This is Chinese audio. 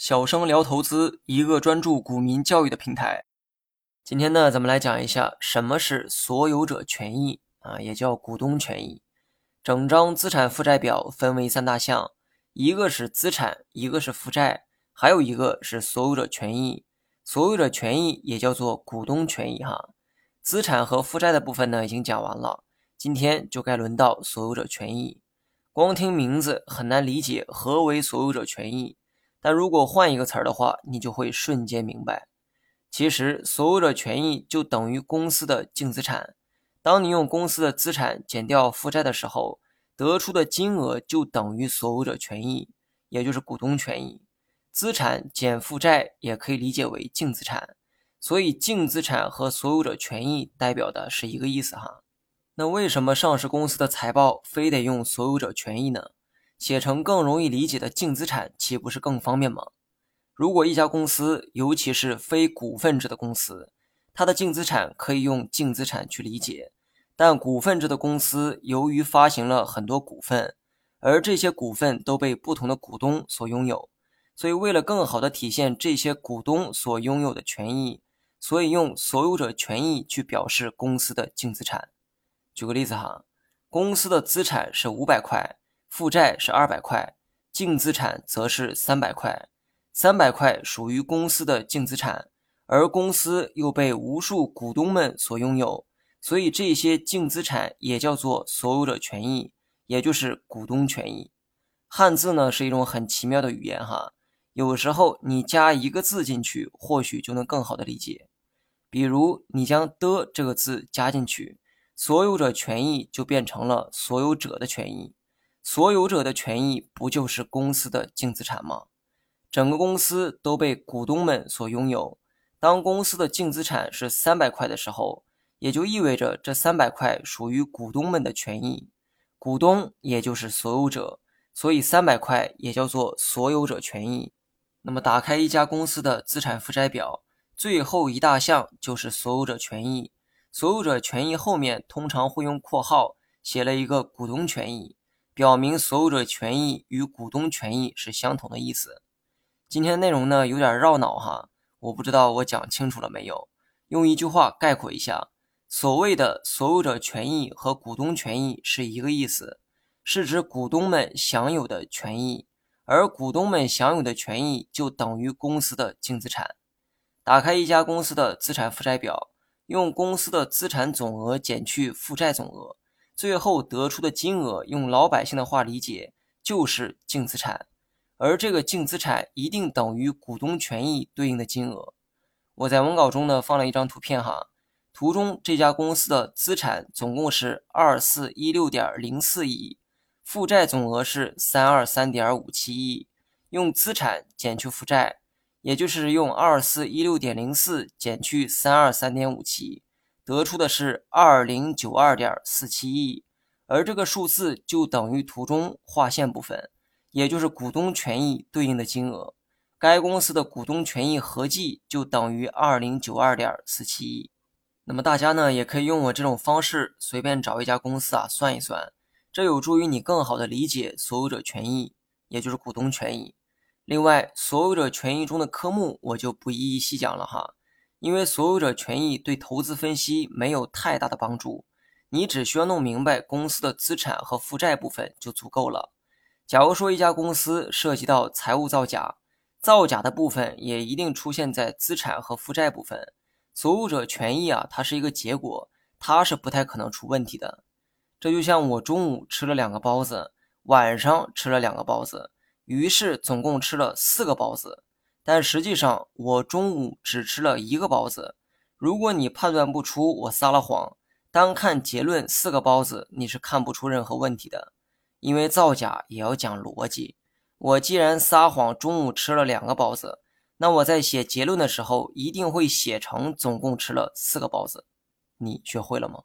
小生聊投资，一个专注股民教育的平台。今天呢，咱们来讲一下什么是所有者权益啊，也叫股东权益。整张资产负债表分为三大项，一个是资产，一个是负债，还有一个是所有者权益。所有者权益也叫做股东权益哈。资产和负债的部分呢，已经讲完了，今天就该轮到所有者权益。光听名字很难理解何为所有者权益。但如果换一个词儿的话，你就会瞬间明白，其实所有者权益就等于公司的净资产。当你用公司的资产减掉负债的时候，得出的金额就等于所有者权益，也就是股东权益。资产减负债也可以理解为净资产，所以净资产和所有者权益代表的是一个意思哈。那为什么上市公司的财报非得用所有者权益呢？写成更容易理解的净资产，岂不是更方便吗？如果一家公司，尤其是非股份制的公司，它的净资产可以用净资产去理解。但股份制的公司，由于发行了很多股份，而这些股份都被不同的股东所拥有，所以为了更好的体现这些股东所拥有的权益，所以用所有者权益去表示公司的净资产。举个例子哈，公司的资产是五百块。负债是二百块，净资产则是三百块。三百块属于公司的净资产，而公司又被无数股东们所拥有，所以这些净资产也叫做所有者权益，也就是股东权益。汉字呢是一种很奇妙的语言哈，有时候你加一个字进去，或许就能更好的理解。比如你将的这个字加进去，所有者权益就变成了所有者的权益。所有者的权益不就是公司的净资产吗？整个公司都被股东们所拥有。当公司的净资产是三百块的时候，也就意味着这三百块属于股东们的权益。股东也就是所有者，所以三百块也叫做所有者权益。那么，打开一家公司的资产负债表，最后一大项就是所有者权益。所有者权益后面通常会用括号写了一个股东权益。表明所有者权益与股东权益是相同的意思。今天内容呢有点绕脑哈，我不知道我讲清楚了没有。用一句话概括一下，所谓的所有者权益和股东权益是一个意思，是指股东们享有的权益，而股东们享有的权益就等于公司的净资产。打开一家公司的资产负债表，用公司的资产总额减去负债总额。最后得出的金额，用老百姓的话理解就是净资产，而这个净资产一定等于股东权益对应的金额。我在文稿中呢放了一张图片哈，图中这家公司的资产总共是二四一六点零四亿，负债总额是三二三点五七亿，用资产减去负债，也就是用二四一六点零四减去三二三点五七。得出的是二零九二点四七亿，而这个数字就等于图中划线部分，也就是股东权益对应的金额。该公司的股东权益合计就等于二零九二点四七亿。那么大家呢，也可以用我这种方式随便找一家公司啊算一算，这有助于你更好的理解所有者权益，也就是股东权益。另外，所有者权益中的科目我就不一一细讲了哈。因为所有者权益对投资分析没有太大的帮助，你只需要弄明白公司的资产和负债部分就足够了。假如说一家公司涉及到财务造假，造假的部分也一定出现在资产和负债部分。所有者权益啊，它是一个结果，它是不太可能出问题的。这就像我中午吃了两个包子，晚上吃了两个包子，于是总共吃了四个包子。但实际上，我中午只吃了一个包子。如果你判断不出我撒了谎，单看结论四个包子，你是看不出任何问题的。因为造假也要讲逻辑。我既然撒谎，中午吃了两个包子，那我在写结论的时候一定会写成总共吃了四个包子。你学会了吗？